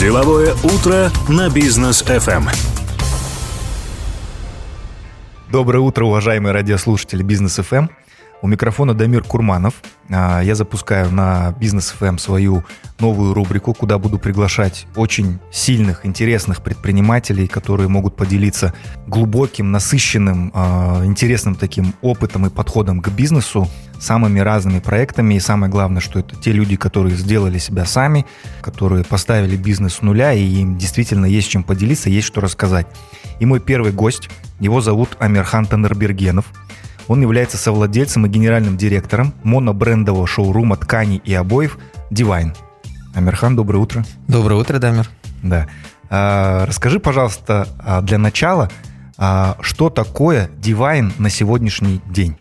Деловое утро на бизнес FM. Доброе утро, уважаемые радиослушатели Бизнес FM. У микрофона Дамир Курманов. А, я запускаю на Бизнес FM свою новую рубрику, куда буду приглашать очень сильных, интересных предпринимателей, которые могут поделиться глубоким, насыщенным, а, интересным таким опытом и подходом к бизнесу, самыми разными проектами. И самое главное, что это те люди, которые сделали себя сами, которые поставили бизнес с нуля, и им действительно есть чем поделиться, есть что рассказать. И мой первый гость, его зовут Амирхан Танербергенов – он является совладельцем и генеральным директором монобрендового шоурума тканей и обоев Divine. Амирхан, доброе утро. Доброе утро, Дамир. Да. А, расскажи, пожалуйста, а, для начала, а, что такое Divine на сегодняшний день?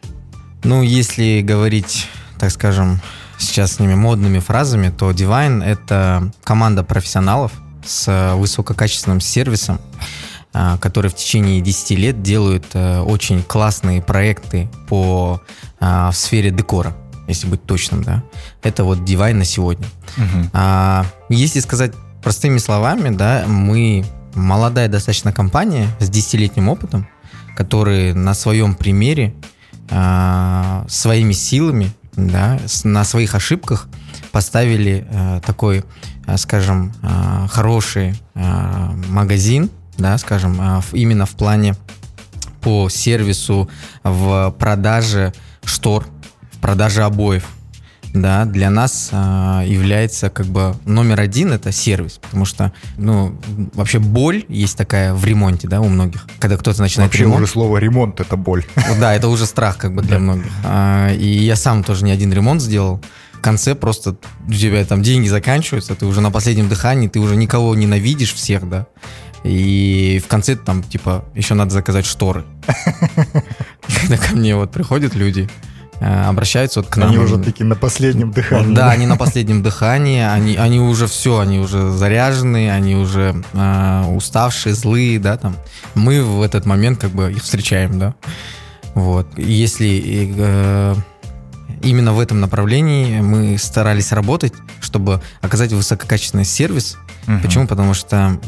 Ну, если говорить, так скажем, сейчас с ними модными фразами, то Divine — это команда профессионалов с высококачественным сервисом, а, которые в течение 10 лет делают э, очень классные проекты по в сфере декора, если быть точным, да. Это вот Divine на сегодня. Угу. Если сказать простыми словами, да, мы молодая достаточно компания с 10-летним опытом, которые на своем примере, а, своими силами, да, на своих ошибках поставили а, такой, а, скажем, а, хороший а, магазин, да, скажем, а, именно в плане по сервису в продаже штор, в продаже обоев. Да, для нас э, является как бы номер один это сервис, потому что, ну, вообще боль есть такая в ремонте, да, у многих. Когда кто-то начинает вообще ремонт. уже слово ремонт это боль. Да, это уже страх как бы для многих. А, и я сам тоже не один ремонт сделал. В конце просто у тебя там деньги заканчиваются, ты уже на последнем дыхании, ты уже никого ненавидишь всех, да. И в конце там, типа, еще надо заказать шторы. Когда ко мне вот приходят люди, обращаются вот к нам. Они уже такие на последнем дыхании. Да, они на последнем дыхании, они, они уже все, они уже заряжены, они уже э, уставшие, злые, да, там. Мы в этот момент как бы их встречаем, да. Вот. Если э, именно в этом направлении мы старались работать, чтобы оказать высококачественный сервис, Угу. Почему? Потому что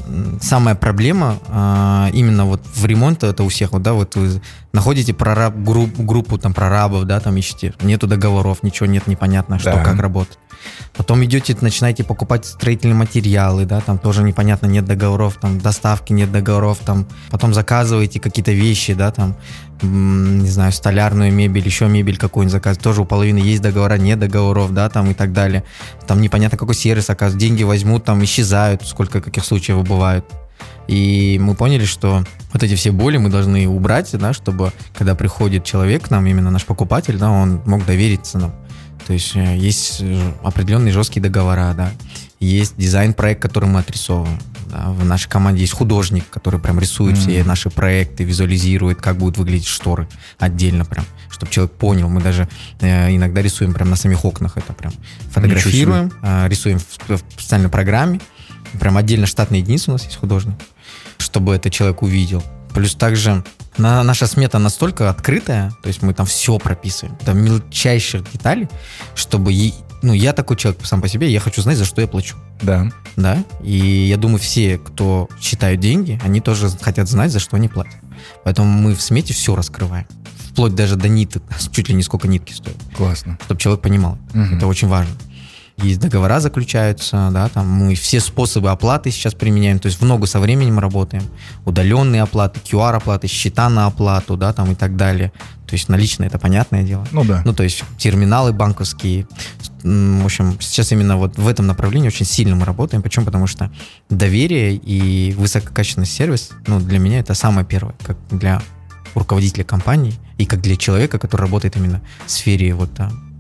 самая проблема а, именно вот в ремонте это у всех, вот, да, вот вы находите прораб, групп, группу там прорабов, да, там ищете, нету договоров, ничего нет, непонятно, что, да. как работать. Потом идете, начинаете покупать строительные материалы, да, там тоже непонятно, нет договоров, там доставки нет договоров, там потом заказываете какие-то вещи, да, там, не знаю, столярную мебель, еще мебель какую-нибудь заказывать, тоже у половины есть договора, нет договоров, да, там и так далее. Там непонятно какой сервис оказывается, деньги возьмут, там исчезают, сколько каких случаев бывают. И мы поняли, что вот эти все боли мы должны убрать, да, чтобы когда приходит человек к нам, именно наш покупатель, да, он мог довериться нам. То есть э, есть э, определенные жесткие договора, да. Есть дизайн-проект, который мы отрисовываем. Да. В нашей команде есть художник, который прям рисует mm-hmm. все наши проекты, визуализирует, как будут выглядеть шторы отдельно прям, чтобы человек понял. Мы даже э, иногда рисуем прям на самих окнах это прям. Фотографируем, э, рисуем в, в специальной программе. Прям отдельно штатная единица у нас есть художник, чтобы это человек увидел. Плюс также на, наша смета настолько открытая, то есть мы там все прописываем, там мельчайших деталей, чтобы, ну, я такой человек сам по себе, я хочу знать, за что я плачу. Да. Да, и я думаю, все, кто считают деньги, они тоже хотят знать, за что они платят. Поэтому мы в смете все раскрываем. Вплоть даже до ниток, чуть ли не сколько нитки стоят. Классно. Чтобы человек понимал. Угу. Это очень важно есть договора заключаются, да, там мы все способы оплаты сейчас применяем, то есть в ногу со временем работаем, удаленные оплаты, QR-оплаты, счета на оплату, да, там и так далее. То есть наличные это понятное дело. Ну да. Ну то есть терминалы банковские. В общем, сейчас именно вот в этом направлении очень сильно мы работаем. Почему? Потому что доверие и высококачественный сервис, ну для меня это самое первое, как для руководителя компании и как для человека, который работает именно в сфере вот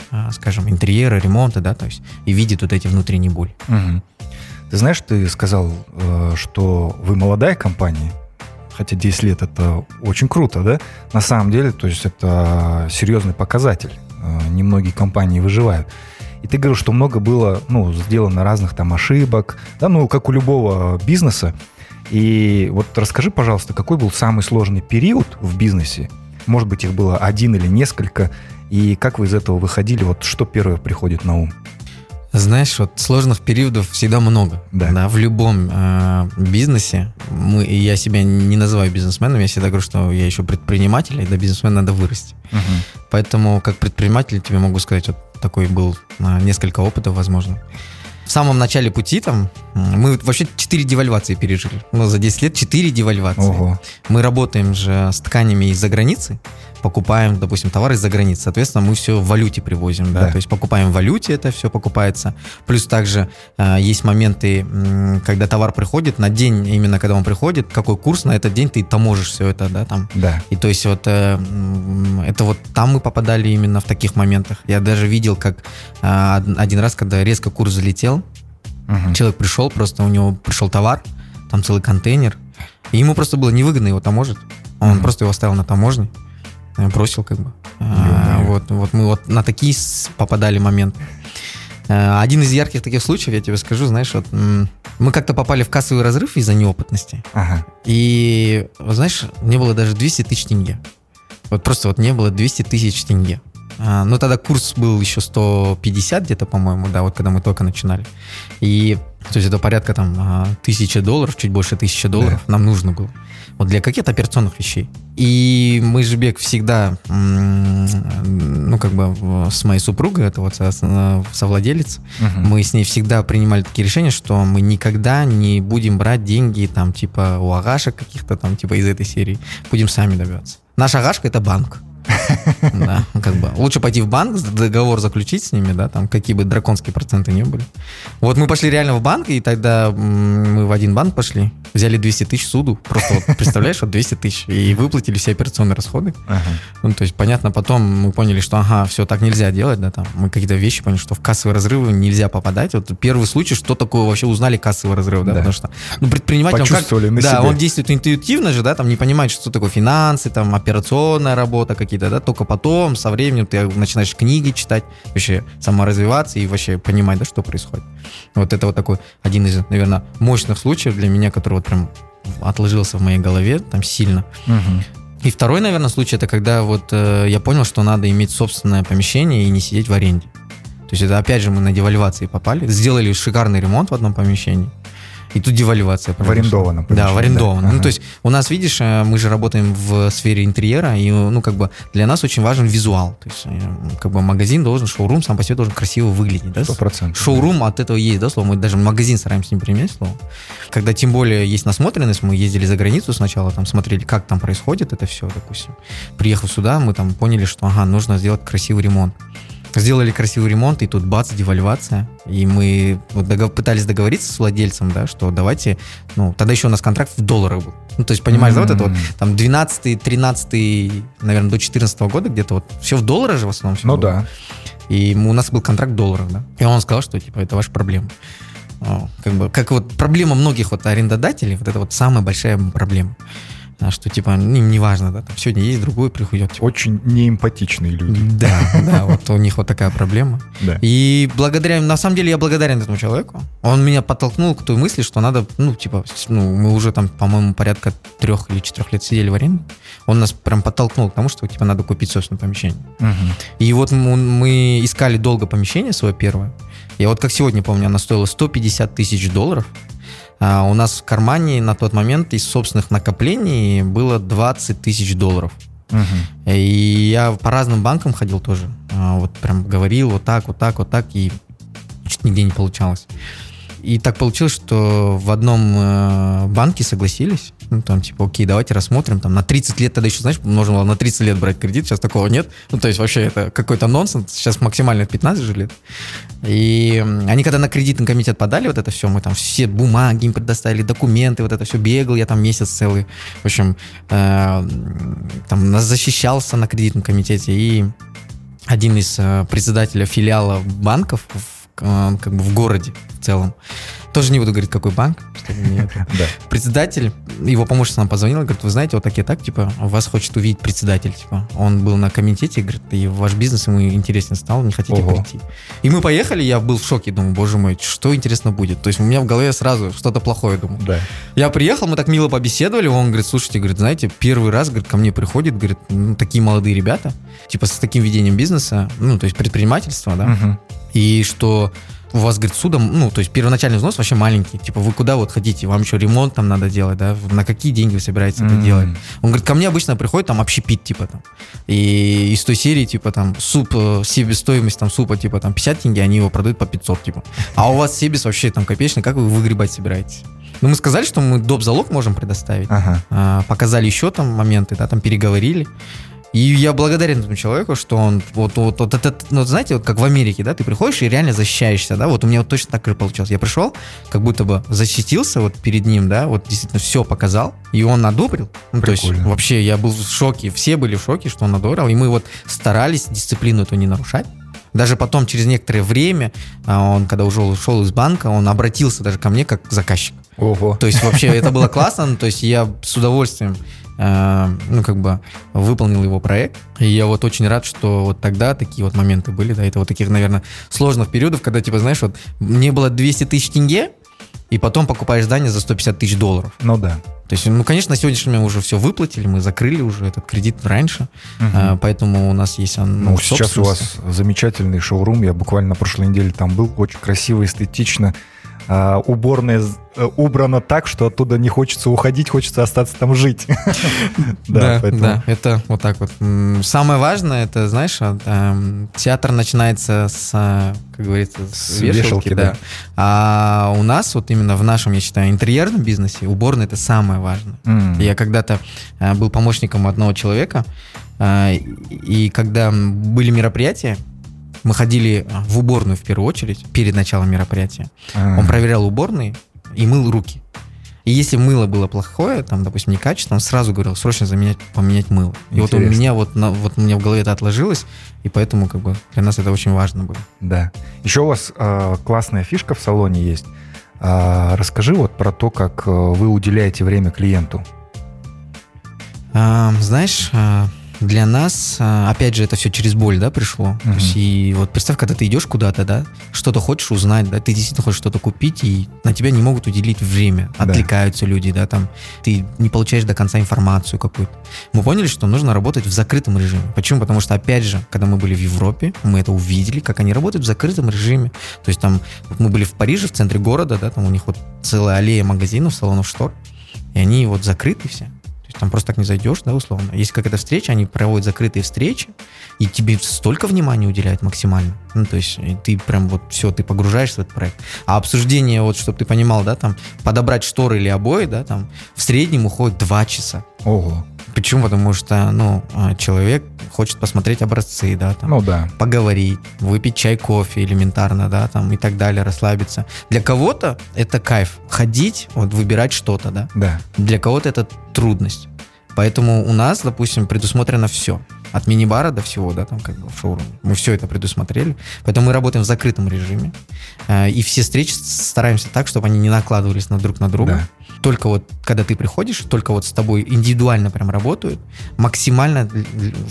а, скажем, интерьера, ремонта, да, то есть и видит вот эти внутренние боли. Угу. Ты знаешь, ты сказал, э, что вы молодая компания, хотя 10 лет это очень круто, да? На самом деле, то есть это серьезный показатель. Э, немногие компании выживают. И ты говорил, что много было, ну, сделано разных там ошибок, да, ну, как у любого бизнеса. И вот расскажи, пожалуйста, какой был самый сложный период в бизнесе? Может быть, их было один или несколько, и как вы из этого выходили? Вот что первое приходит на ум? Знаешь, вот сложных периодов всегда много. Да. в любом э, бизнесе. Мы, я себя не называю бизнесменом, я всегда говорю, что я еще предприниматель, и до бизнесмена надо вырасти. Мгм. Поэтому как предприниматель тебе могу сказать, вот такой был а, несколько опытов, возможно. В самом начале пути там мы вообще 4 девальвации пережили. Ну, за 10 лет 4 девальвации. Ого. Мы работаем же с тканями из-за границы, покупаем, допустим, товары из-за границы. Соответственно, мы все в валюте привозим, да, Да. то есть покупаем в валюте, это все покупается. Плюс также э, есть моменты, когда товар приходит, на день, именно когда он приходит, какой курс на этот день ты таможишь все это, да, там. Да. И то есть вот э, это вот там мы попадали именно в таких моментах. Я даже видел, как э, од- один раз, когда резко курс залетел, Мгм. Человек пришел, просто у него пришел товар, там целый контейнер, и ему просто было невыгодно его таможить. Он Мгм. просто его оставил на таможне, бросил как бы. А, вот, вот мы вот на такие попадали моменты. Э, Один из ярких таких случаев, я тебе скажу, знаешь, вот мы как-то попали в кассовый разрыв из-за неопытности. Ага. И, вот знаешь, не было даже 200 тысяч тенге. Вот просто вот не было 200 тысяч тенге. А, ну, тогда курс был еще 150 где-то, по-моему, да, вот когда мы только начинали. И, то есть это порядка там а, тысячи долларов, чуть больше тысячи долларов нам нужно было. Вот для каких-то операционных вещей. И мы же бег всегда, ну, как бы с моей супругой, это вот со- со- совладелец, Мгм. мы с ней всегда принимали такие решения, что мы никогда не будем брать деньги там типа у агашек каких-то там типа из этой серии. Будем сами добиваться. Наша агашка это банк. Да, как бы. Лучше пойти в банк, договор заключить с ними, да, там, какие бы драконские проценты не были. Вот мы пошли реально в банк, и тогда мы в один банк пошли, взяли 200 тысяч суду, просто вот, представляешь, вот 200 тысяч, и выплатили все операционные расходы. Ага. Ну, то есть, понятно, потом мы поняли, что, ага, все, так нельзя делать, да, там, мы какие-то вещи поняли, что в кассовые разрывы нельзя попадать. Вот первый случай, что такое вообще узнали кассовый разрыв, да, Да. потому что, ну, предприниматель, он как, Почувствовали да, себе. он действует интуитивно же, да, там, не понимает, что такое финансы, там, операционная работа какие-то, да, только потом, со временем ты начинаешь книги читать, вообще саморазвиваться и вообще понимать, да, что происходит. Вот это вот такой один из, наверное, мощных случаев для меня, который вот прям отложился в моей голове там сильно. Мгм. И второй, наверное, случай, это когда вот э, я понял, что надо иметь собственное помещение и не сидеть в аренде. То есть это опять же мы на девальвации попали, сделали шикарный ремонт в одном помещении. И тут девальвация. произошла. арендованном Да, в арендованном. да. Ну, Ага. то есть у нас, видишь, э, мы же работаем в сфере интерьера, и, ну, как бы для нас очень важен визуал. То есть, э, как бы магазин должен, шоурум сам по себе должен красиво выглядеть. Да? Сто процентов. Шоурум от этого есть, да, слово. Мы даже в магазин стараемся не применять слово. Когда тем более есть насмотренность, мы ездили за границу сначала, там смотрели, как там происходит это все, допустим. Приехав сюда, мы там поняли, что, ага, нужно сделать красивый ремонт. Сделали красивый ремонт, и тут бац, девальвация. И мы догов- пытались договориться с владельцем, да, что давайте, ну, тогда еще у нас контракт в долларах был. Ну, то есть, понимаешь, да, вот это вот, там, 12 13 наверное, до 14 года где-то вот, все в долларах же в основном Ну было. да. И у нас был контракт в долларах, да. И он сказал, что типа это ваша проблема. О, Как бы, как вот проблема многих вот арендодателей, вот это вот самая большая проблема. А, Что типа им не важно, да, там сегодня есть другой приходит. Очень неэмпатичные люди. да, да, вот у них вот такая проблема. Да. И благодаря, на самом деле я благодарен этому человеку. Он меня подтолкнул к той мысли, что надо, ну, типа, ну, мы уже там, по-моему, порядка трех или четырех лет сидели в аренде. Он нас прям подтолкнул к тому, что, типа, надо купить собственное помещение. Мгм. И вот мы, мы искали долго помещение свое первое. Я вот как сегодня помню, оно стоило 150 тысяч долларов. А у нас в кармане на тот момент из собственных накоплений было 20 тысяч долларов. Мгм. И я по разным банкам ходил тоже. А, Вот прям говорил вот так, вот так, вот так, и что-то нигде не получалось. И так получилось, что в одном э, банке согласились. Ну, там, типа, окей, давайте рассмотрим. Там, на 30 лет тогда еще, знаешь, можно было на 30 лет брать кредит, сейчас такого нет. Ну, то есть, вообще, это какой-то нонсенс. Сейчас максимально 15 же лет. И они, когда на кредитный комитет подали вот это все, мы там все бумаги им предоставили, документы, вот это все бегал, я там месяц целый. В общем, э, там защищался на кредитном комитете. И один из э, председателя филиала банков в, как бы в городе в целом, тоже не буду говорить, какой банк, чтобы не это. Да. председатель, его помощница нам позвонила, говорит, вы знаете, вот так и так, типа, вас хочет увидеть председатель, типа, он был на комитете, говорит, и ваш бизнес ему интересен стал, не хотите Ого. прийти? И мы поехали, я был в шоке, думаю, боже мой, что интересно будет? То есть у меня в голове сразу что-то плохое, думаю. Да. Я приехал, мы так мило побеседовали, он говорит, слушайте, говорит, знаете, первый раз, говорит, ко мне приходит, говорит, ну, такие молодые ребята, типа, с таким ведением бизнеса, ну, то есть предпринимательства, да, и что у вас, говорит, судом, ну, то есть первоначальный взнос вообще маленький. Типа, вы куда вот хотите? Вам еще ремонт там надо делать, да? На какие деньги вы собираетесь это М. делать? Он говорит, ко мне обычно приходит там общепит, типа там. И из той серии, типа там, суп, э, себестоимость там супа, типа там 50 тенге, они его продают по 500, типа. А у вас себес вообще там копеечный, как вы выгребать собираетесь? Ну, мы сказали, что мы доп. залог можем предоставить. Ага. А, показали еще там моменты, да, там переговорили. И я благодарен этому человеку, что он вот, вот, вот этот, ну, знаете, вот как в Америке, да, ты приходишь и реально защищаешься, да, вот у меня вот точно так же получилось. Я пришел, как будто бы защитился вот перед ним, да, вот действительно все показал, и он одобрил. Ну, то есть вообще я был в шоке, все были в шоке, что он одобрил, и мы вот старались дисциплину эту не нарушать. Даже потом, через некоторое время, а, он, когда уже ушел из банка, он обратился даже ко мне как заказчик. Ого. То есть вообще это было классно, то есть я с удовольствием э, ну, как бы выполнил его проект. И я вот очень рад, что вот тогда такие вот моменты были, да, это вот таких, наверное, сложных периодов, когда, типа, знаешь, вот мне было 200 тысяч тенге, и потом покупаешь здание за 150 тысяч долларов. Ну да. То есть, ну, конечно, на сегодняшний момент уже все выплатили, мы закрыли уже этот кредит раньше, Мгм. э, поэтому у нас есть он, Ну, сейчас у вас замечательный шоурум. Я буквально на прошлой неделе там был. Очень красиво, эстетично. А, уборная э, убрана так, что оттуда не хочется уходить, хочется остаться там жить. Да, да, это вот так вот. Самое важное, это, знаешь, эм, театр начинается с, а, как говорится, с, вешалки, да. А у нас вот именно в нашем, я считаю, интерьерном бизнесе уборная это самое важное. Я когда-то э, был помощником одного человека, э, и когда были мероприятия, мы ходили э, в уборную в первую очередь, перед началом мероприятия. А. Он проверял уборные и мыл руки. И если мыло было плохое, там, допустим, некачественное, он сразу говорил, срочно заменять, поменять мыло. И вот у Интересно. меня вот, на- вот у меня в голове это отложилось, и поэтому как бы для нас это очень важно было. Да. Еще у вас э, классная фишка в салоне есть. А, расскажи вот про то, как э, вы уделяете время клиенту. А, знаешь, а, для нас, а, опять же, это все через боль, да, пришло. То Мгм. есть, и вот представь, когда ты идешь куда-то, да, что-то хочешь узнать, да, ты действительно хочешь что-то купить, и на тебя не могут уделить время, Да. отвлекаются люди, да, там, ты не получаешь до конца информацию какую-то. Мы поняли, что нужно работать в закрытом режиме. Почему? Потому что, опять же, когда мы были в Европе, мы это увидели, как они работают в закрытом режиме. То есть там, вот мы были в Париже, в центре города, да, там у них вот целая аллея магазинов, салонов штор, и они вот закрыты все. Есть там просто так не зайдешь, да, условно. Если какая-то встреча, они проводят закрытые встречи, и тебе столько внимания уделяют максимально. Ну, то есть ты прям вот все, ты погружаешься в этот проект. А обсуждение, вот, чтобы ты понимал, да, там, подобрать шторы или обои, да, там, в среднем уходит два часа. Ого. Почему? Потому что, ну, а, человек хочет посмотреть образцы, да, там, Ну да. поговорить, выпить чай, кофе элементарно, да, там и так далее, расслабиться. Для кого-то это кайф. Ходить, вот выбирать что-то, да. Да. Для кого-то это трудность. Поэтому у нас, допустим, предусмотрено все. От мини-бара до всего, да, там как бы в шоуруме. Мы все это предусмотрели. Поэтому мы работаем в закрытом режиме. Э, И все встречи стараемся так, чтобы они не накладывались на друг на друга. Только вот, когда ты приходишь, только вот с тобой индивидуально прям работают, максимально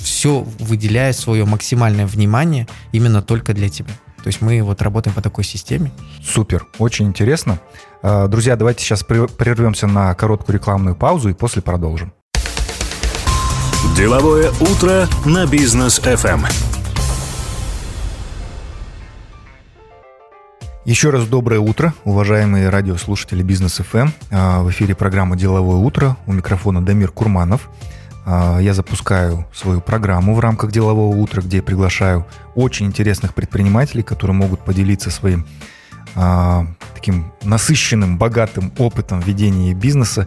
все выделяя свое максимальное внимание именно только для тебя. То есть мы вот работаем по такой системе. Супер, очень интересно. А, Друзья, давайте сейчас прервемся на короткую рекламную паузу и после продолжим. Деловое утро на бизнес FM. Еще раз доброе утро, уважаемые радиослушатели Бизнес ФМ. А, В эфире программа «Деловое утро». У микрофона Дамир Курманов. А, Я запускаю свою программу в рамках «Делового утра», где я приглашаю очень интересных предпринимателей, которые могут поделиться своим а, таким насыщенным, богатым опытом ведения бизнеса.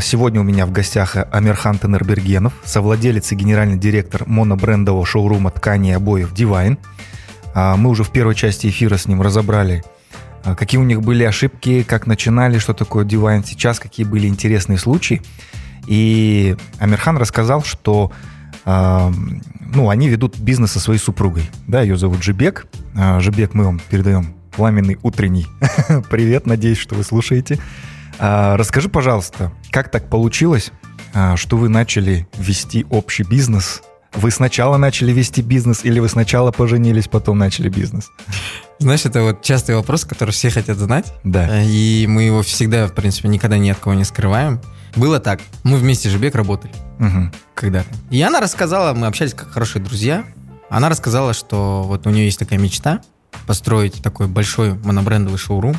Сегодня у меня в гостях Амирхан Тенербергенов, совладелец и генеральный директор монобрендового шоурума ткани и обоев «Дивайн». А, Мы уже в первой части эфира с ним разобрали, а, какие у них были ошибки, как начинали, что такое Divine сейчас, какие были интересные случаи. И Амирхан рассказал, что а, ну, они ведут бизнес со своей супругой. Да, ее зовут Жибек. А, Жибек, мы вам передаем пламенный утренний привет, надеюсь, что вы слушаете. А, Расскажи, пожалуйста, как так получилось, а, что вы начали вести общий бизнес вы сначала начали вести бизнес или вы сначала поженились, потом начали бизнес? Знаешь, это вот частый вопрос, который все хотят знать. Да. Э, И мы его всегда, в принципе, никогда ни от кого не скрываем. Было так. Мы вместе с Жибек работали Мгм. когда-то. И она рассказала, мы общались как хорошие друзья. Она рассказала, что вот у нее есть такая мечта построить такой большой монобрендовый шоурум,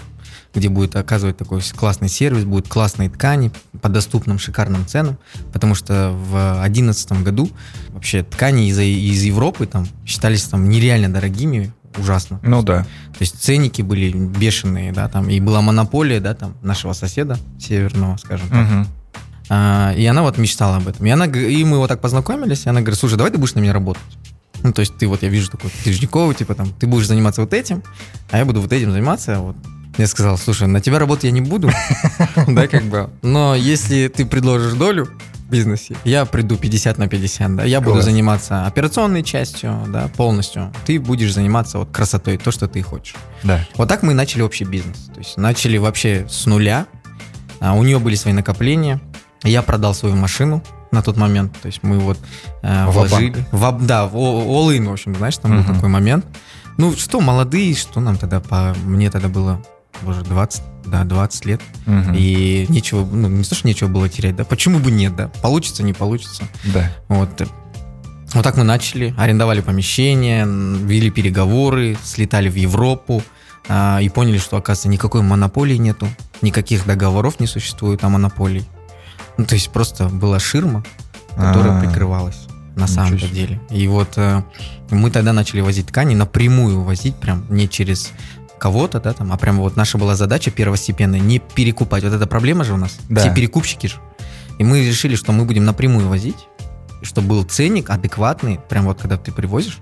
где будет оказывать такой классный сервис, будут классные ткани по доступным шикарным ценам, потому что в 2011 году вообще ткани из, из Европы там считались там нереально дорогими, ужасно. Ну да. То есть ценники были бешеные, да, там, и была монополия, да, там, нашего соседа северного, скажем так. Мгм. А, и она вот мечтала об этом. И, она, и мы вот так познакомились, и она говорит, слушай, давай ты будешь на меня работать. Ну, то есть ты вот, я вижу такой, ты Ждякова, типа там, ты будешь заниматься вот этим, а я буду вот этим заниматься, вот. Я сказал, слушай, на тебя работать я не буду, да, как бы, но если ты предложишь долю в бизнесе, я приду 50 на 50, да, я буду заниматься операционной частью, да, полностью, ты будешь заниматься вот красотой, то, что ты хочешь. Да. Вот так мы начали общий бизнес. То есть начали вообще с нуля. А, у нее были свои накопления. Я продал свою машину на тот момент. То есть мы вот э, вложили. В, да, в all in, в общем, знаешь, там был такой момент. Ну, что молодые, что нам тогда по... Мне тогда было, боже, 20, да, 20 лет. Мгм. И нечего, ну, не то, что нечего было терять, да, почему бы нет, да, получится, не получится. Да. Вот. Вот так мы начали, арендовали помещение, вели переговоры, слетали в Европу а, и поняли, что, оказывается, никакой монополии нету, никаких договоров не существует о монополии. Ну, то есть просто была ширма, которая А. прикрывалась на самом деле. И вот э, мы тогда начали возить ткани, напрямую возить, прям не через кого-то, да, там, а прям вот наша была задача первостепенная, не перекупать. Вот эта проблема же у нас, Да. все перекупщики же. И мы решили, что мы будем напрямую возить, чтобы был ценник адекватный, прям вот когда ты привозишь,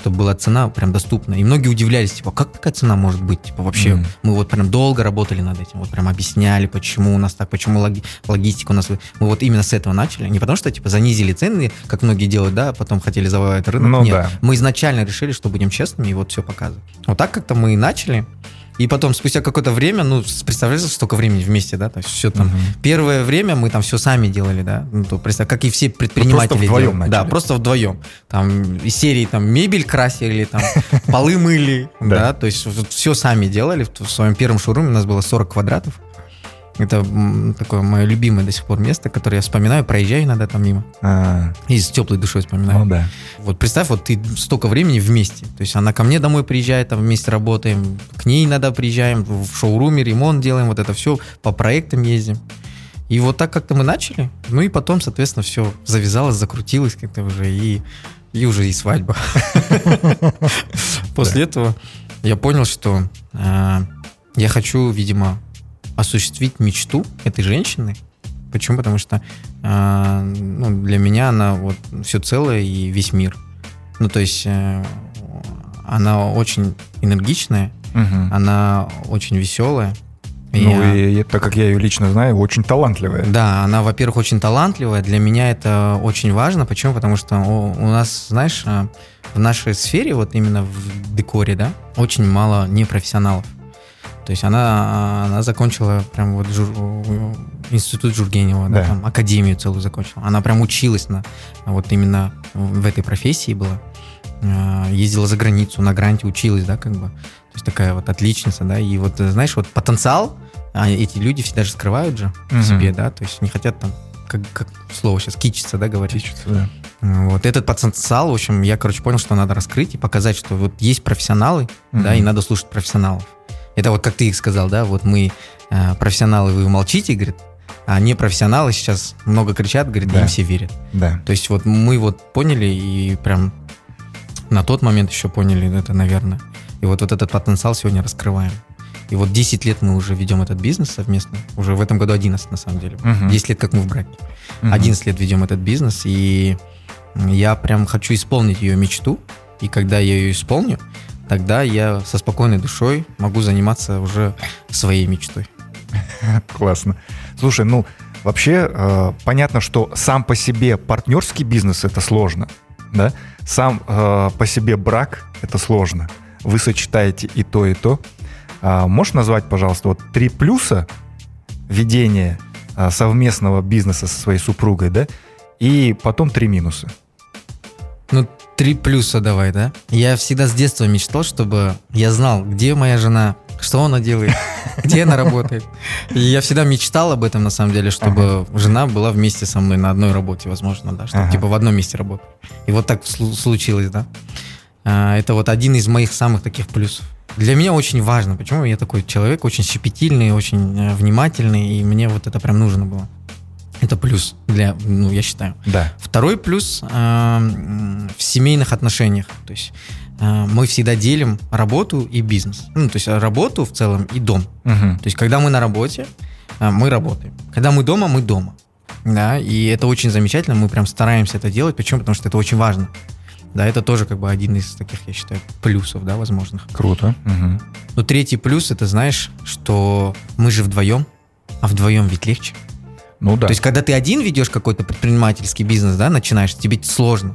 чтобы была цена прям доступная. И многие удивлялись, типа, как такая цена может быть? Типа, вообще, Мгм. мы вот прям долго работали над этим, вот прям объясняли, почему у нас так, почему логи- логистика у нас... Мы вот именно с этого начали. Не потому что, типа, занизили цены, как многие делают, да, потом хотели завоевать рынок. Ну Нет, да. мы изначально решили, что будем честными, и вот все показывать. Вот так как-то мы и начали. И потом, спустя какое-то время, ну, представляете, столько времени вместе, да, то есть все там... Мгм. Первое время мы там все сами делали, да, ну, то, представь, как и все предприниматели вдвоем делают. Да, начали. просто вдвоем. Там из серии там мебель красили, там полы мыли, Да. да, то есть все сами делали. В своем первом шоуруме у нас было 40 квадратов. Это такое мое любимое до сих пор место, которое я вспоминаю, проезжаю иногда там мимо. А, И с теплой душой вспоминаю. Ну да. Вот представь, вот ты столько времени вместе. То есть она ко мне домой приезжает, там вместе работаем, к ней иногда приезжаем, в шоуруме ремонт делаем, вот это все, по проектам ездим. И вот так как-то мы начали. Ну и потом, соответственно, все завязалось, закрутилось как-то уже, и, и уже и свадьба. После этого я понял, что э, я хочу, видимо, осуществить мечту этой женщины. Почему? Потому что э, ну, для меня она вот все целое и весь мир. Ну, то есть э, она очень энергичная, Мгм. она очень веселая. Ну я- и так как я ее лично знаю, очень талантливая. Да, она, во-первых, очень талантливая. Для меня это очень важно. Почему? Потому что у, у нас, знаешь, э, в нашей сфере, вот именно в декоре, да, очень мало непрофессионалов. То есть она, она закончила прям вот жур- институт Жургенева, да, Да. там, академию целую закончила. Она прям училась на вот именно в этой профессии была. Э, Ездила за границу, на гранте училась, да, как бы. То есть такая вот отличница, да. И вот, э, знаешь, вот потенциал, а эти люди всегда же скрывают же в Мгм. себе, да, то есть не хотят там, как, как слово сейчас, кичиться, да, говорить. Птичица, да. Вот этот потенциал, в общем, я, короче, понял, что надо раскрыть и показать, что вот есть профессионалы, да, Мгм. и надо слушать профессионалов. Это вот как ты их сказал, да, вот мы э, профессионалы, вы молчите, говорит, а не профессионалы сейчас много кричат, говорит, да, им все верят. Да. То есть вот мы вот поняли и прям на тот момент еще поняли это, наверное. И вот, вот этот потенциал сегодня раскрываем. И вот 10 лет мы уже ведем этот бизнес совместно. Уже в этом году 11, на самом деле. Мгм. 10 лет, как мы в браке. Мгм. 11 лет ведем этот бизнес, и я прям хочу исполнить ее мечту. И когда я ее исполню, тогда я со спокойной душой могу заниматься уже своей мечтой. Классно. Слушай, ну, вообще, э, понятно, что сам по себе партнерский бизнес это сложно, да? Сам э, по себе брак это сложно. Вы сочетаете и то, и то. А можешь назвать, пожалуйста, вот три плюса ведения а, совместного бизнеса со своей супругой, да? И потом три минуса. Ну, три плюса давай, да? Я всегда с детства мечтал, чтобы я знал, где моя жена, что она делает, где она работает. И я всегда мечтал об этом, на самом деле, чтобы жена была вместе со мной на одной работе, возможно, да, чтобы Ага. типа в одном месте работать. И вот так слу- случилось, да. А, это вот один из моих самых таких плюсов. Для меня очень важно, почему я такой человек, очень щепетильный, очень э, внимательный, и мне вот это прям нужно было. Это плюс для, ну, я считаю. Да. Второй плюс э, в семейных отношениях. То есть э, мы всегда делим работу и бизнес. Ну, то есть работу в целом и дом. Мгм. То есть когда мы на работе, э, мы работаем. Когда мы дома, мы дома. Да, и это очень замечательно, мы прям стараемся это делать. Почему? Потому что это очень важно. Да, это тоже как бы один из таких, я считаю, плюсов, да, возможных. Круто. Мгм. Но третий плюс, это знаешь, что мы же вдвоем, а вдвоем ведь легче. Ну да. То есть, когда ты один ведешь какой-то предпринимательский бизнес, да, начинаешь, тебе сложно.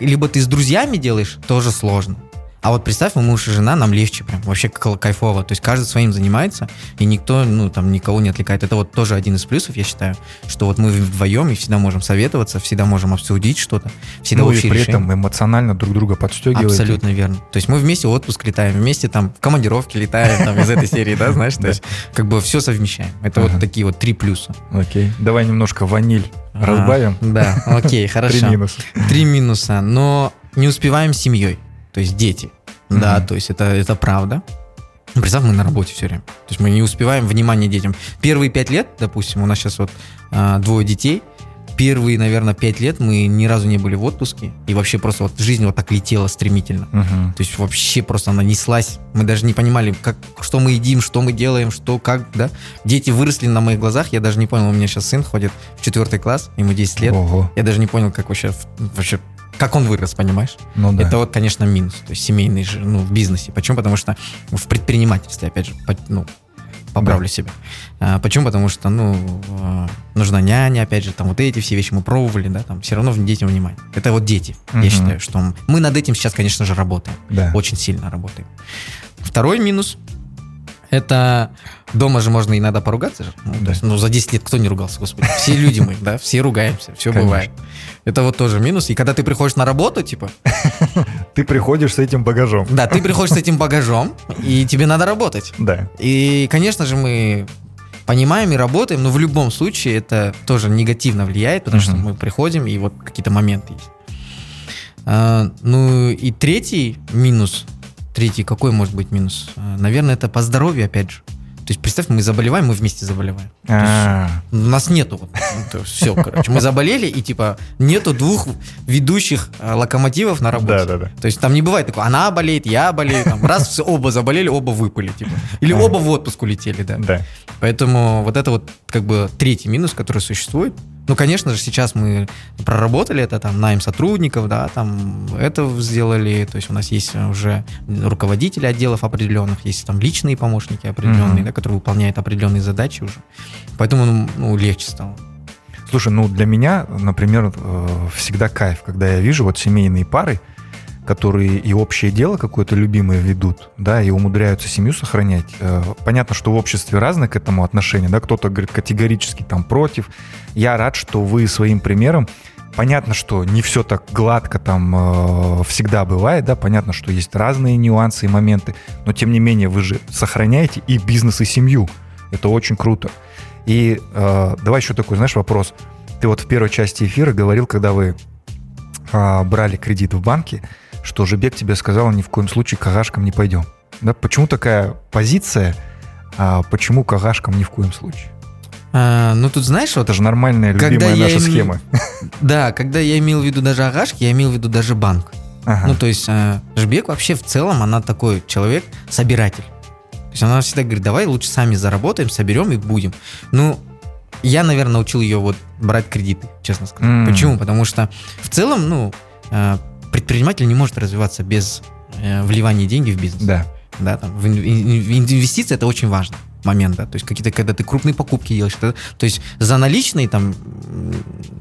Либо ты с друзьями делаешь, тоже сложно. А вот представь, мы муж и жена, нам легче прям, вообще кайфово. То есть каждый своим занимается, и никто, ну, там, никого не отвлекает. Это вот тоже один из плюсов, я считаю, что вот мы вдвоем и всегда можем советоваться, всегда можем обсудить что-то, всегда ну и общие при решения. этом эмоционально друг друга подстегиваете. Абсолютно верно. То есть мы вместе в отпуск летаем, вместе там в командировке летаем, там из этой серии, да, знаешь, то есть как бы все совмещаем. Это вот такие вот три плюса. Окей. Давай немножко ваниль разбавим. А, Да, окей, Три хорошо. минуса. Три минуса, но не успеваем с семьей, то есть дети. Да, Мгм. то есть это, это правда. Представь, мы на работе все время. То есть мы не успеваем внимание детям. Первые пять лет, допустим, у нас сейчас вот а, двое детей. Первые, наверное, пять лет мы ни разу не были в отпуске. И вообще просто вот жизнь вот так летела стремительно. Мгм. То есть вообще просто она неслась. Мы даже не понимали, как, что мы едим, что мы делаем, что, как, да. Дети выросли на моих глазах. Я даже не понял, у меня сейчас сын ходит в четвертый класс, ему 10 лет. Ого. Я даже не понял, как вообще, вообще как он вырос, понимаешь? Ну да. Это вот, конечно, минус. То есть семейный же, ну, в бизнесе. Почему? Потому что в предпринимательстве, опять же, по- ну, поправлю себя. А, почему? Потому что, ну, а, нужна няня, опять же, там вот эти все вещи мы пробовали, да, там все равно детям внимание. Это вот дети. Мгм. Я считаю, что мы над этим сейчас, конечно же, работаем. Да. Очень сильно работаем. Второй минус это дома же можно иногда поругаться же. Ну, то Да. есть, ну, за 10 лет кто не ругался, господи. Все люди мы, да, все ругаемся, все Конечно. бывает. Это вот тоже минус. И когда ты приходишь на работу, типа, Ты приходишь с этим багажом. да, ты приходишь с этим багажом, и тебе надо работать. Да. И, конечно же, мы понимаем и работаем, но в любом случае это тоже негативно влияет, потому что мы приходим, и вот какие-то моменты есть. А, ну и третий минус, третий какой может быть минус? А, наверное, это по здоровью, опять же. То есть, представь, мы заболеваем, мы вместе заболеваем. А, У нас нету вот, все, короче. Мы заболели, и типа нету двух ведущих а, локомотивов на работе. Да, да, да. То есть там не бывает такого, она болеет, я болею, там, раз все, оба заболели, оба выпали, типа. Или оба в отпуск улетели, да. Да. Поэтому вот это вот как бы третий минус, который существует. Ну, конечно же, сейчас мы проработали это, там, найм сотрудников, да, там, это сделали, то есть у нас есть уже руководители отделов определенных, есть там личные помощники определенные, Мгм. да, которые выполняют определенные задачи уже. Поэтому, ну, ну, легче стало. Слушай, ну для меня, например, э, всегда кайф, когда я вижу вот семейные пары, которые и общее дело какое-то любимое ведут, да, и умудряются семью сохранять. Э, Понятно, что в обществе разное к этому отношение, да, кто-то говорит категорически там против. Я рад, что вы своим примером Понятно, что не все так гладко там э, всегда бывает, да, понятно, что есть разные нюансы и моменты, но тем не менее вы же сохраняете и бизнес, и семью. Это очень круто. И э, давай еще такой, знаешь, вопрос. Ты вот в первой части эфира говорил, когда вы а, брали кредит в банке, что Жебек тебе сказал, ни в коем случае к агашкам не пойдем. Да? Почему такая позиция, а почему к агашкам ни в коем случае? А, ну, тут знаешь, вот Это же нормальная, любимая наша им- схема. Да, когда я имел в виду даже агашки, я имел в виду даже банк. Ага. Ну, то есть э, Жбек вообще в целом, она такой человек, собиратель. То есть она всегда говорит, давай лучше сами заработаем, соберем и будем. Ну, я, наверное, научил ее вот брать кредиты, честно сказать. М. Почему? Потому что в целом, ну, э, предприниматель не может развиваться без э, вливания денег в бизнес. Да. Да, там, в ин- ин- инвестиции это очень важный момент, да, то есть какие-то, когда ты крупные покупки делаешь, это- то есть за наличные там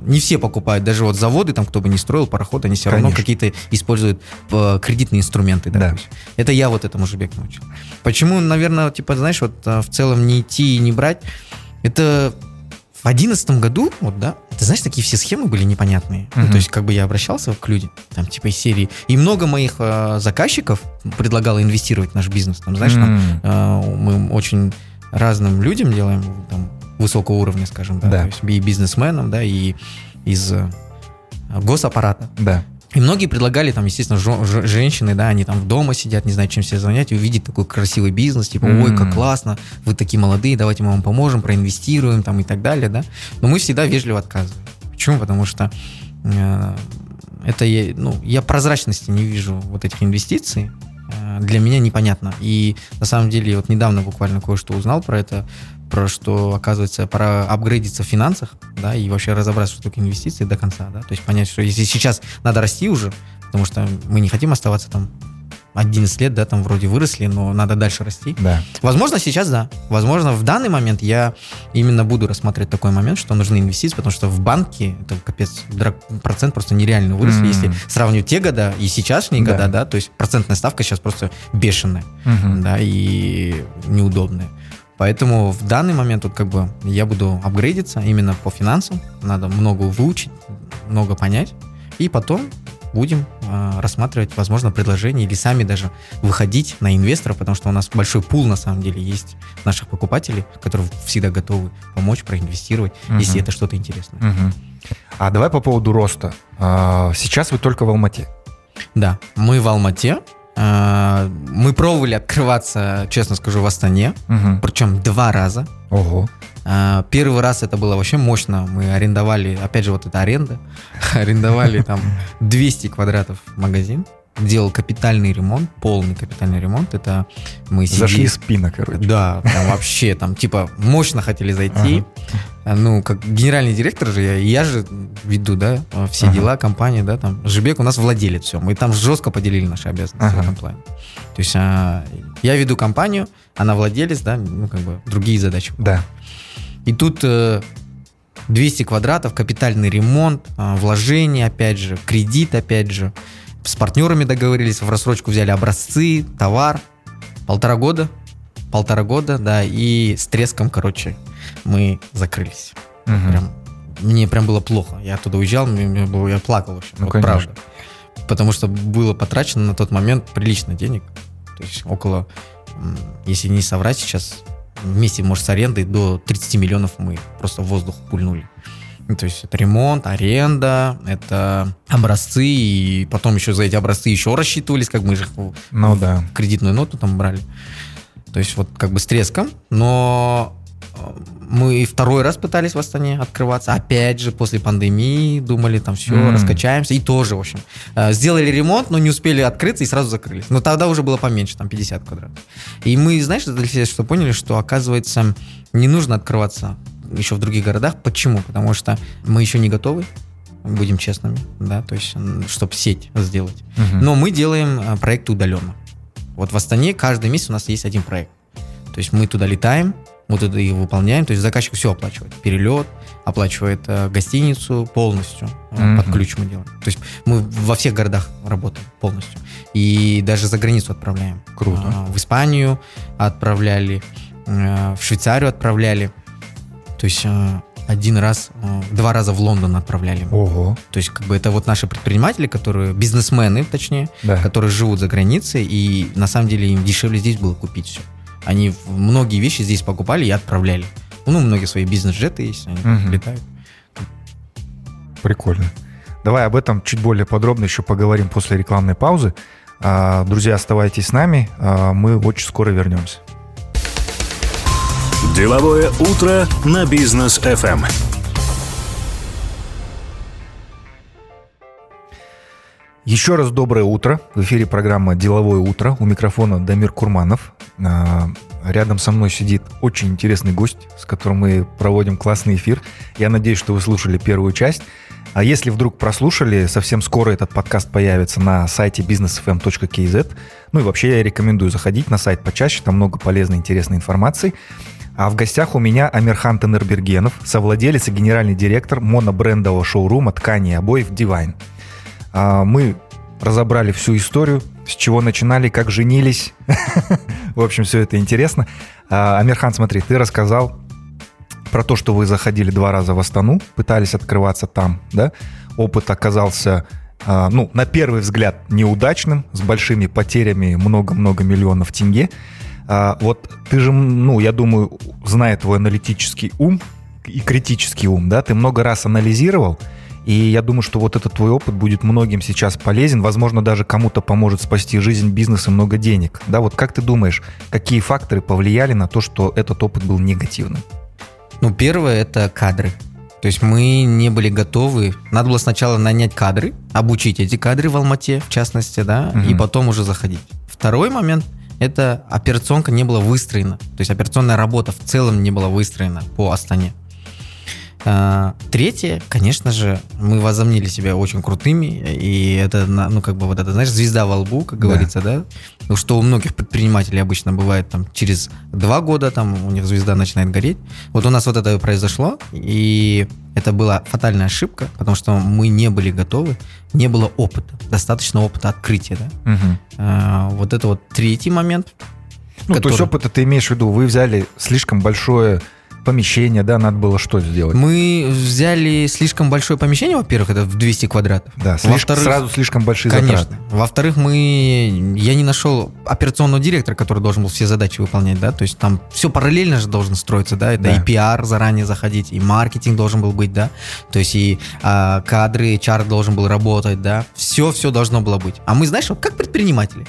не все покупают, даже вот заводы, там, кто бы не строил пароход, они все равно Конечно. какие-то используют э, кредитные инструменты, да, Да. то это я вот этому Жибек научил. Почему, наверное, типа, знаешь, вот э, в целом не идти и не брать, это в одиннадцатом году, вот, да, ты знаешь, такие все схемы были непонятные. Ну, Мгм. то есть, как бы я обращался к людям, там, типа, из серии. И много моих э, заказчиков предлагало инвестировать в наш бизнес. Там, знаешь, там, М, э, мы очень разным людям делаем, там, высокого уровня, скажем, да, Да. то есть и бизнесменам, да, и из э, госаппарата. Да. И многие предлагали, там, естественно, женщины, да, они там дома сидят, не знают, чем себя занять, и увидеть такой красивый бизнес, типа, ой, как классно, вы такие молодые, давайте мы вам поможем, проинвестируем, там, и так далее, да. Но мы всегда вежливо отказываем. Почему? Потому что э, это, я, ну, я прозрачности не вижу вот этих инвестиций, Э, для меня непонятно. И на самом деле, вот недавно буквально кое-что узнал про это, про что, оказывается, пора апгрейдиться в финансах, да, и вообще разобраться, что такое инвестиции до конца, да, то есть понять, что если сейчас надо расти уже, потому что мы не хотим оставаться там 11 лет, да, там вроде выросли, но надо дальше расти. Да. Возможно, сейчас да. Возможно, в данный момент я именно буду рассматривать такой момент, что нужны инвестиции, потому что в банке это капец, процент просто нереально вырос. М. Если сравнивать те года и сейчасшние Да. года, да, то есть процентная ставка сейчас просто бешеная, Мгм. да, и неудобная. Поэтому в данный момент вот как бы я буду апгрейдиться именно по финансам. Надо много выучить, много понять. И потом будем э, рассматривать, возможно, предложения или сами даже выходить на инвестора, потому что у нас большой пул, на самом деле, есть наших покупателей, которые всегда готовы помочь, проинвестировать, Мгм. если это что-то интересное. Мгм. А давай по поводу роста. А, Сейчас вы только в Алмате. Да, мы в Алмате. Э, мы пробовали открываться, честно скажу, в Астане, Мгм. причем два раза. Ого. А, Первый раз это было вообще мощно. Мы арендовали, опять же, вот эта аренда, арендовали там 200 квадратов магазин, делал капитальный ремонт, полный капитальный ремонт. Это мы сидели... Зашли спина, короче. Да, прям вообще там, типа, мощно хотели зайти. А, Ну, как генеральный директор же я, я же веду, да, все Ага. дела компании, да, там. Жибек у нас владелец, все. Мы там жестко поделили наши обязанности Ага. в этом плане. То есть а, я веду компанию, она владелец, да, ну, как бы другие задачи. Да. И тут э, 200 квадратов, капитальный ремонт, э, вложения, опять же, кредит, опять же. С партнерами договорились, в рассрочку взяли образцы, товар. Полтора года. Полтора года, да, и с треском, короче, мы закрылись. Мгм. Прям, мне прям было плохо. Я оттуда уезжал, мне, мне было, я плакал вообще. Ну, вот конечно. правда. Потому что было потрачено на тот момент прилично денег. То есть около, если не соврать сейчас, вместе, может, с арендой до 30 миллионов мы просто в воздух пульнули. Ну, То есть это ремонт, аренда, это образцы, и потом еще за эти образцы еще рассчитывались, как мы же их в- Ну да. кредитную ноту там брали. То есть вот как бы с треском, но э, мы и второй раз пытались в Астане открываться. Опять же, после пандемии думали, там все, М. раскачаемся. И тоже, в общем, э, сделали ремонт, но не успели открыться и сразу закрылись. Но тогда уже было поменьше, там 50 квадратов. И мы, знаешь, для себя что поняли, что, оказывается, не нужно открываться еще в других городах. Почему? Потому что мы еще не готовы, будем честными, да, то есть, чтобы сеть сделать. Мгм. Но мы делаем а, проекты удаленно. Вот в Астане каждый месяц у нас есть один проект. То есть мы туда летаем, мы туда их выполняем, то есть заказчик все оплачивает. Перелет, оплачивает э, гостиницу полностью, э, Мгм. под ключ мы делаем. То есть мы во всех городах работаем полностью. И даже за границу отправляем. Круто. А, В Испанию отправляли, э, в Швейцарию отправляли. То есть э, один раз, э, два раза в Лондон отправляли. Ого. То есть, как бы это вот наши предприниматели, которые, бизнесмены, точнее, Да. которые живут за границей, и на самом деле им дешевле здесь было купить все. Они многие вещи здесь покупали и отправляли. Ну, многие свои бизнес-джеты есть, они Мгм. летают. Прикольно. Давай об этом чуть более подробно еще поговорим после рекламной паузы. А, Друзья, оставайтесь с нами. А, Мы очень скоро вернемся. Деловое утро на бизнес FM. Еще раз доброе утро. В эфире программа «Деловое утро». У микрофона Дамир Курманов. А, Рядом со мной сидит очень интересный гость, с которым мы проводим классный эфир. Я надеюсь, что вы слушали первую часть. А если вдруг прослушали, совсем скоро этот подкаст появится на сайте businessfm.kz. Ну и вообще я рекомендую заходить на сайт почаще, там много полезной, интересной информации. А в гостях у меня Амирхан Тенербергенов, совладелец и генеральный директор монобрендового шоурума ткани и обоев Divine. А, Мы разобрали всю историю, с чего начинали, как женились. В общем, все это интересно. А, Амирхан, смотри, ты рассказал про то, что вы заходили два раза в Астану, пытались открываться там, да? Опыт оказался, а, ну, на первый взгляд, неудачным, с большими потерями, много-много миллионов тенге. А, Вот ты же, ну, я думаю, зная твой аналитический ум и критический ум, да, ты много раз анализировал И я думаю, что вот этот твой опыт будет многим сейчас полезен, возможно, даже кому-то поможет спасти жизнь, бизнес и много денег. Да, вот как ты думаешь, какие факторы повлияли на то, что этот опыт был негативным? Ну, первое – это кадры. То есть мы не были готовы. Надо было сначала нанять кадры, обучить эти кадры в Алмате, в частности, да, угу. и потом уже заходить. Второй момент – это операционка не была выстроена. То есть операционная работа в целом не была выстроена по Астане. А, третье, конечно же, мы возомнили себя очень крутыми, и это, ну, как бы вот это, знаешь, звезда во лбу, как говорится, да? да? Что у многих предпринимателей обычно бывает там через два года, там у них звезда начинает гореть. Вот у нас вот это произошло, и это была фатальная ошибка, потому что мы не были готовы, не было опыта, достаточно опыта открытия, да? Угу. А, вот это вот третий момент. Ну, который... то есть опыта ты имеешь в виду, вы взяли слишком большое помещение, да, надо было что сделать? Мы взяли слишком большое помещение, во-первых, это в 200 квадратов. Да, слишком, сразу слишком большие конечно. затраты. Во-вторых, мы, я не нашел операционного директора, который должен был все задачи выполнять, да, то есть там все параллельно же должно строиться, да, это да. и пиар заранее заходить, и маркетинг должен был быть, да, то есть и а, кадры, чар должен был работать, да, все, все должно было быть. А мы, знаешь, вот как предприниматели,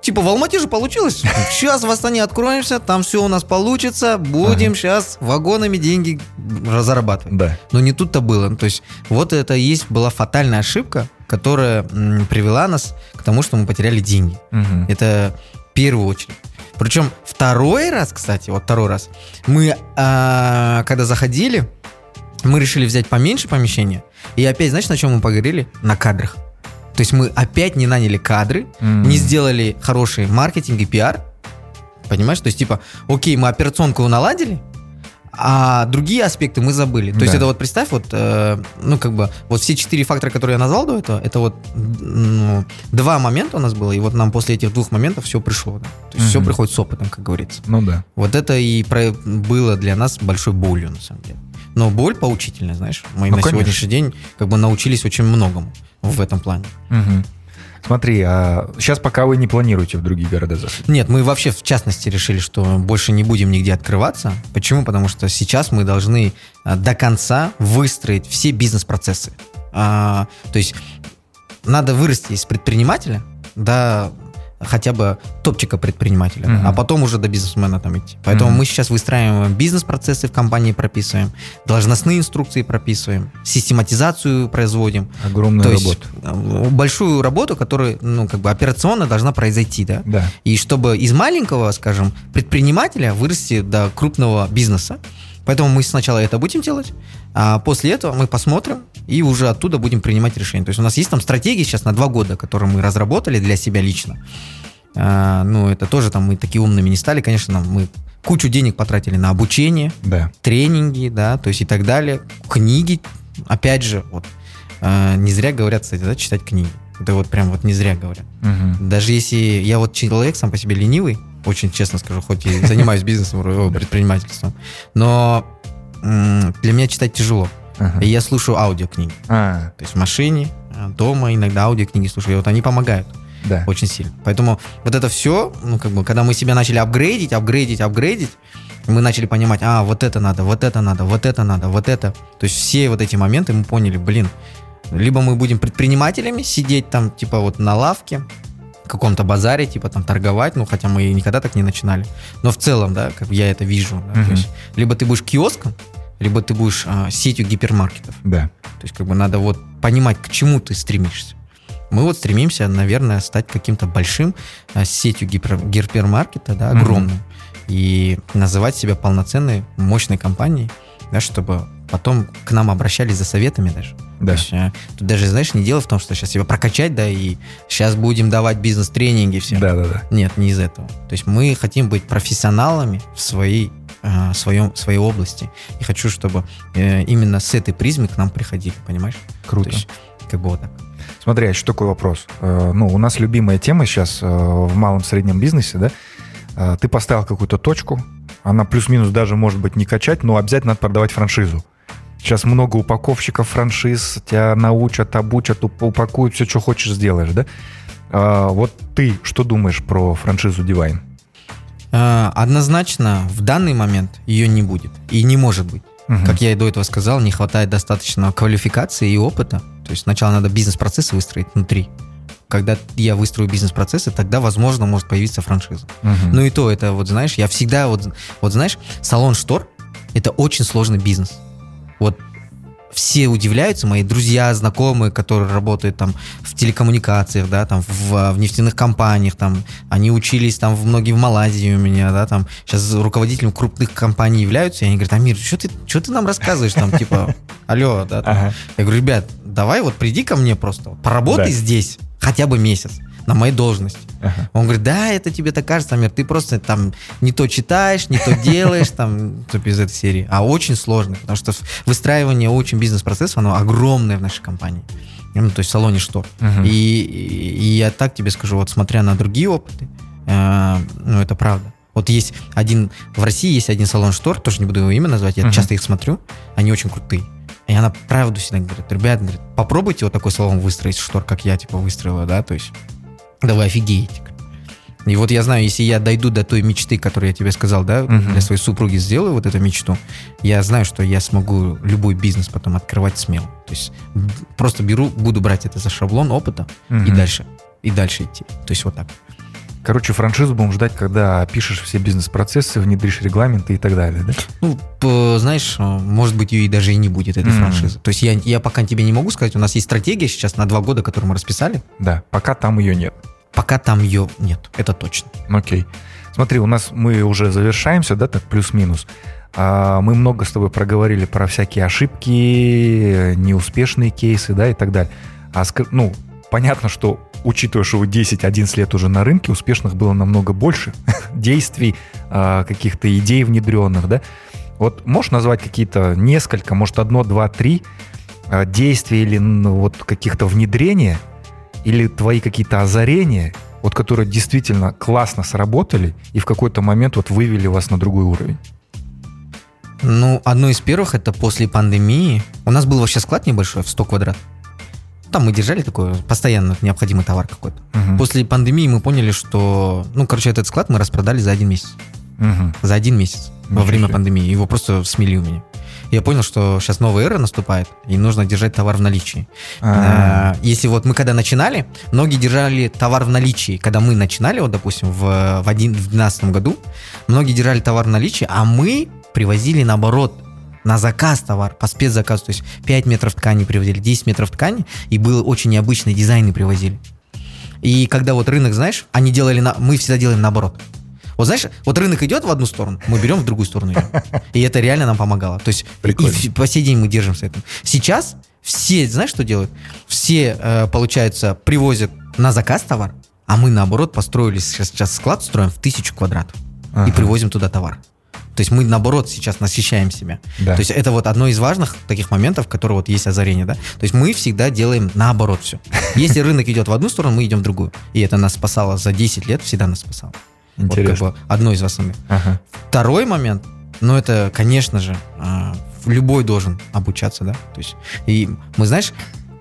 Типа в Алмате же получилось. Сейчас в Астане откроемся, там все у нас получится, будем ага. сейчас вагонами деньги зарабатывать. Да. Но не тут-то было. То есть вот это и есть была фатальная ошибка, которая м, привела нас к тому, что мы потеряли деньги. Угу. Это в первую очередь. Причем второй раз, кстати, вот второй раз, мы, а, когда заходили, мы решили взять поменьше помещение. И опять, знаешь, на чем мы поговорили? На кадрах. То есть мы опять не наняли кадры, mm. не сделали хороший маркетинг и пиар. Понимаешь? То есть, типа, окей, мы операционку наладили, а другие аспекты мы забыли. То да. есть это вот представь, вот, э, ну как бы, вот все четыре фактора, которые я назвал до этого, это вот ну, два момента у нас было, и вот нам после этих двух моментов все пришло. Да? То есть угу. все приходит с опытом, как говорится. Ну да. Вот это и про, было для нас большой болью, на самом деле. Но боль поучительная, знаешь. Мы ну, на конечно. сегодняшний день как бы научились очень многому в этом плане. Угу. Смотри, а сейчас пока вы не планируете в другие города заходить? Нет, мы вообще в частности решили, что больше не будем нигде открываться. Почему? Потому что сейчас мы должны а, до конца выстроить все бизнес-процессы. А, то есть надо вырасти из предпринимателя до хотя бы топчика предпринимателя, mm-hmm. а потом уже до бизнесмена там идти. Поэтому mm-hmm. мы сейчас выстраиваем бизнес-процессы в компании, прописываем, должностные инструкции прописываем, систематизацию производим. Огромную То работу. Есть, э, большую работу, которая, ну, как бы операционно должна произойти, да? Да. И чтобы из маленького, скажем, предпринимателя вырасти до крупного бизнеса, Поэтому мы сначала это будем делать, а после этого мы посмотрим и уже оттуда будем принимать решения. То есть у нас есть там стратегии сейчас на два года, которые мы разработали для себя лично. А, ну, это тоже там мы такие умными не стали, конечно, мы кучу денег потратили на обучение, да. тренинги, да, то есть и так далее, книги, опять же, вот, а, не зря говорят, кстати, да, читать книги. Это вот прям вот не зря говорят. Угу. Даже если я вот человек сам по себе ленивый, очень честно скажу, хоть и занимаюсь бизнесом, предпринимательством, но для меня читать тяжело. И я слушаю аудиокниги. А. То есть в машине, э, дома иногда аудиокниги слушаю, и вот они помогают. Да. Очень сильно. Поэтому вот это все, ну, как бы, когда мы себя начали апгрейдить, апгрейдить, апгрейдить, мы начали понимать, а, вот это надо, вот это надо, вот это надо, вот это. То есть все вот эти моменты мы поняли, блин, либо мы будем предпринимателями сидеть там, типа вот на лавке, каком-то базаре, типа там торговать, ну хотя мы никогда так не начинали. Но в целом, да, как я это вижу. Да, то есть, либо ты будешь киоском, либо ты будешь а, сетью гипермаркетов. Да. То есть как бы надо вот понимать, к чему ты стремишься. Мы вот стремимся, наверное, стать каким-то большим а, сетью гипер, гипермаркета, да, огромным, uh-huh. и называть себя полноценной, мощной компанией, да, чтобы потом к нам обращались за советами даже. Да. есть, а, тут даже, знаешь, не дело в том, что сейчас себя прокачать, да, и сейчас будем давать бизнес-тренинги всем. Да, да, да. Нет, не из этого. То есть мы хотим быть профессионалами в своей, э, своем, своей области. И хочу, чтобы э, именно с этой призмы к нам приходили, понимаешь? Круто. То есть, как бы вот так. Смотри, а еще такой вопрос. Э, ну, у нас любимая тема сейчас в малом-среднем бизнесе, да? Ты поставил какую-то точку, она плюс-минус даже может быть не качать, но обязательно надо продавать франшизу. Сейчас много упаковщиков франшиз, тебя научат, обучат, упакуют, все, что хочешь, сделаешь, да? А, вот ты что думаешь про франшизу Divine? Э, однозначно в данный момент ее не будет и не может быть. Мгм. Как я и до этого сказал, не хватает достаточно квалификации и опыта. То есть сначала надо бизнес-процессы выстроить внутри. Когда я выстрою бизнес-процессы, тогда, возможно, может появиться франшиза. Мгм. Ну и то, это вот, знаешь, я всегда вот, вот знаешь, салон штор – это очень сложный бизнес. Вот все удивляются, мои друзья, знакомые, которые работают там в телекоммуникациях, да, там в, в нефтяных компаниях, там, они учились там в многие в Малайзии у меня, да, там, сейчас руководителем крупных компаний являются, и они говорят, Амир, что ты, что ты нам рассказываешь, там, типа, алло, да, там. Ага. Я говорю, ребят, давай вот приди ко мне просто, поработай Да. здесь хотя бы месяц на моей должности. Ага. Он говорит, да, это тебе так кажется, Амир, ты просто там не то читаешь, не то делаешь, там, типа из этой серии. А очень сложно, потому что выстраивание очень бизнес-процессов, оно огромное в нашей компании. Ну, то есть в салоне штор. Мгм. И, и- и я так тебе скажу, вот смотря на другие опыты, э, ну, это правда. Вот есть один, в России есть один салон штор, тоже не буду его имя назвать, я Мгм. часто их смотрю, они очень крутые. И она правду всегда говорит, ребят, говорит, попробуйте вот такой салон выстроить штор, как я, типа, выстроила, да, то есть, да вы офигеете. И вот я знаю, если я дойду до той мечты, которую я тебе сказал, да, Мгм. для своей супруги сделаю вот эту мечту, я знаю, что я смогу любой бизнес потом открывать смело. То есть просто беру, буду брать это за шаблон опыта и Мгм. дальше, и дальше идти. То есть вот так. Короче, франшизу будем ждать, когда опишешь все бизнес-процессы, внедришь регламенты и так далее, да? Ну, знаешь, э, может быть, ее и даже и не будет, этой М. франшизы. То есть я, я пока тебе не могу сказать, у нас есть стратегия сейчас на два года, которую мы расписали, Да, пока там ее нет. пока там ее нет, это точно. Окей. Смотри, у нас мы уже завершаемся, да, так плюс-минус. А, Мы много с тобой проговорили про всякие ошибки, неуспешные кейсы, да, и так далее. А, ну, понятно, что учитывая, что вы 10-11 лет уже на рынке, успешных было намного больше действий, а, каких-то идей внедренных, да. Вот можешь назвать какие-то несколько, может, одно, два, три а, действия или ну, вот каких-то внедрения, или твои какие-то озарения, вот которые действительно классно сработали и в какой-то момент вот вывели вас на другой уровень. Ну, одно из первых, это после пандемии. У нас был вообще склад небольшой, в 100 квадрат. Там мы держали такой постоянно необходимый товар какой-то. Мгм. После пандемии мы поняли, что... Ну, короче, этот склад мы распродали за один месяц. Мгм. За один месяц во Ничего время себе. пандемии. Его просто смели у меня. Я понял, что сейчас новая эра наступает, и нужно держать товар в наличии. А, А, Если вот мы когда начинали, многие держали товар в наличии. Когда мы начинали, вот, допустим, в, в, один, в 2012 году, многие держали товар в наличии, а мы привозили наоборот на заказ товар, по спецзаказу. То есть 5 метров ткани привозили, 10 метров ткани, и был очень необычные дизайны привозили. И когда вот рынок, знаешь, они делали, на, мы всегда делаем наоборот. Вот знаешь, вот рынок идет в одну сторону, мы берем в другую сторону идем. И это реально нам помогало. То есть и Прикольно. в- по сей день мы держимся этим. Сейчас все, знаешь, что делают? Все, э, получается, привозят на заказ товар, а мы, наоборот, построили сейчас, сейчас склад строим в тысячу квадратов и ага. привозим туда товар. То есть мы, наоборот, сейчас насыщаем себя. Да. То есть это вот одно из важных таких моментов, которые вот есть озарение, да? То есть мы всегда делаем наоборот все. Если рынок идет в одну сторону, мы идем в другую. И это нас спасало за 10 лет, всегда нас спасало. Вот Интересно. как бы одно из основных. Ага. Второй момент, ну это, конечно же, а, любой должен обучаться, да. То есть и мы, знаешь,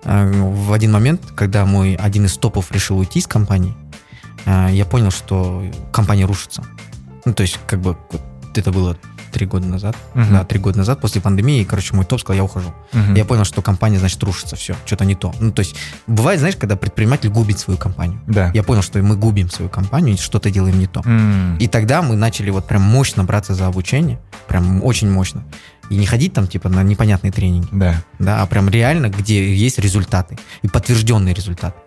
а, в один момент, когда мой один из топов решил уйти из компании, а, я понял, что компания рушится. Ну то есть как бы вот это было три года назад, Мгм. да, три года назад после пандемии, короче, мой топ сказал, я ухожу. Мгм. Я понял, что компания, значит, рушится, все, что-то не то. Ну то есть бывает, знаешь, когда предприниматель губит свою компанию. Да. Я понял, что мы губим свою компанию и что-то делаем не то. М. И тогда мы начали вот прям мощно браться за обучение, прям очень мощно. И не ходить там типа на непонятные тренинги, Да. да, а прям реально, где есть результаты и подтвержденные результаты.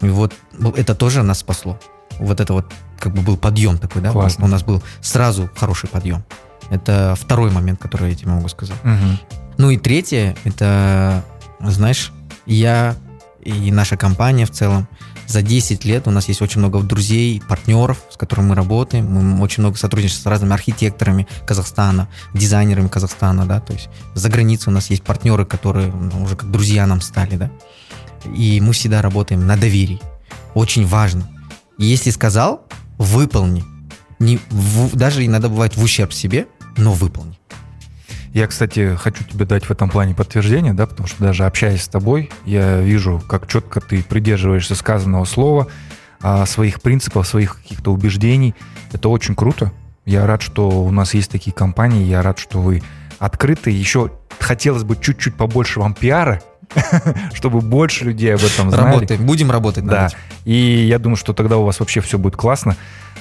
И вот ну, это тоже нас спасло. Вот это вот как бы был подъем такой, да, Классно. у нас был сразу хороший подъем. Это второй момент, который я тебе могу сказать. Мгм. Ну и третье, это, знаешь, я и наша компания в целом за 10 лет у нас есть очень много друзей, партнеров, с которыми мы работаем. Мы очень много сотрудничаем с разными архитекторами Казахстана, дизайнерами Казахстана, да, то есть за границей у нас есть партнеры, которые ну, уже как друзья нам стали, да. И мы всегда работаем на доверии. Очень важно. Если сказал, выполни. Не, в- даже иногда бывает в ущерб себе, но выполни. Я, кстати, хочу тебе дать в этом плане подтверждение, да, потому что даже общаясь с тобой, я вижу, как четко ты придерживаешься сказанного слова, а, своих принципов, своих каких-то убеждений. Это очень круто. Я рад, что у нас есть такие компании, я рад, что вы открыты. Еще хотелось бы чуть-чуть побольше вам пиара, чтобы больше людей об этом знали. Работаем, будем работать. Да. И я думаю, что тогда у вас вообще все будет классно.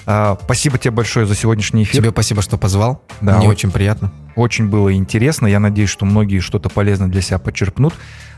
А, спасибо тебе большое за сегодняшний эфир. Тебе спасибо, что позвал. Да, Мне очень- очень приятно. Очень было интересно. Я надеюсь, что многие что-то полезное для себя подчерпнут.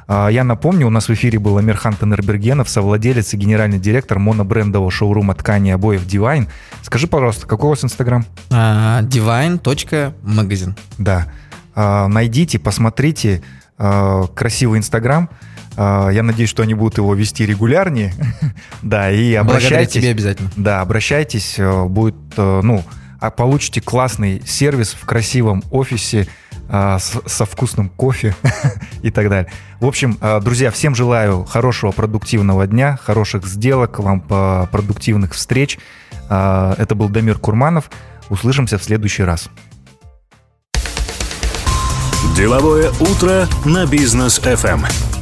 А, Я напомню, у нас в эфире был Амирхан Танербергенов, совладелец и генеральный директор монобрендового шоурума ткани обоев Divine. Скажи, пожалуйста, какой у вас Инстаграм? А, Divine.magazine. Да. А, Найдите, посмотрите а, красивый Инстаграм. А, Я надеюсь, что они будут его вести регулярнее. Да, и Благодаря обращайтесь. тебе обязательно. Да, обращайтесь, э, будет, э, ну, а получите классный сервис в красивом офисе с- со вкусным кофе и так далее. В общем, э, друзья, всем желаю хорошего продуктивного дня, хороших сделок, вам продуктивных встреч. Это был Дамир Курманов. Услышимся в следующий раз. Деловое утро на бизнес FM.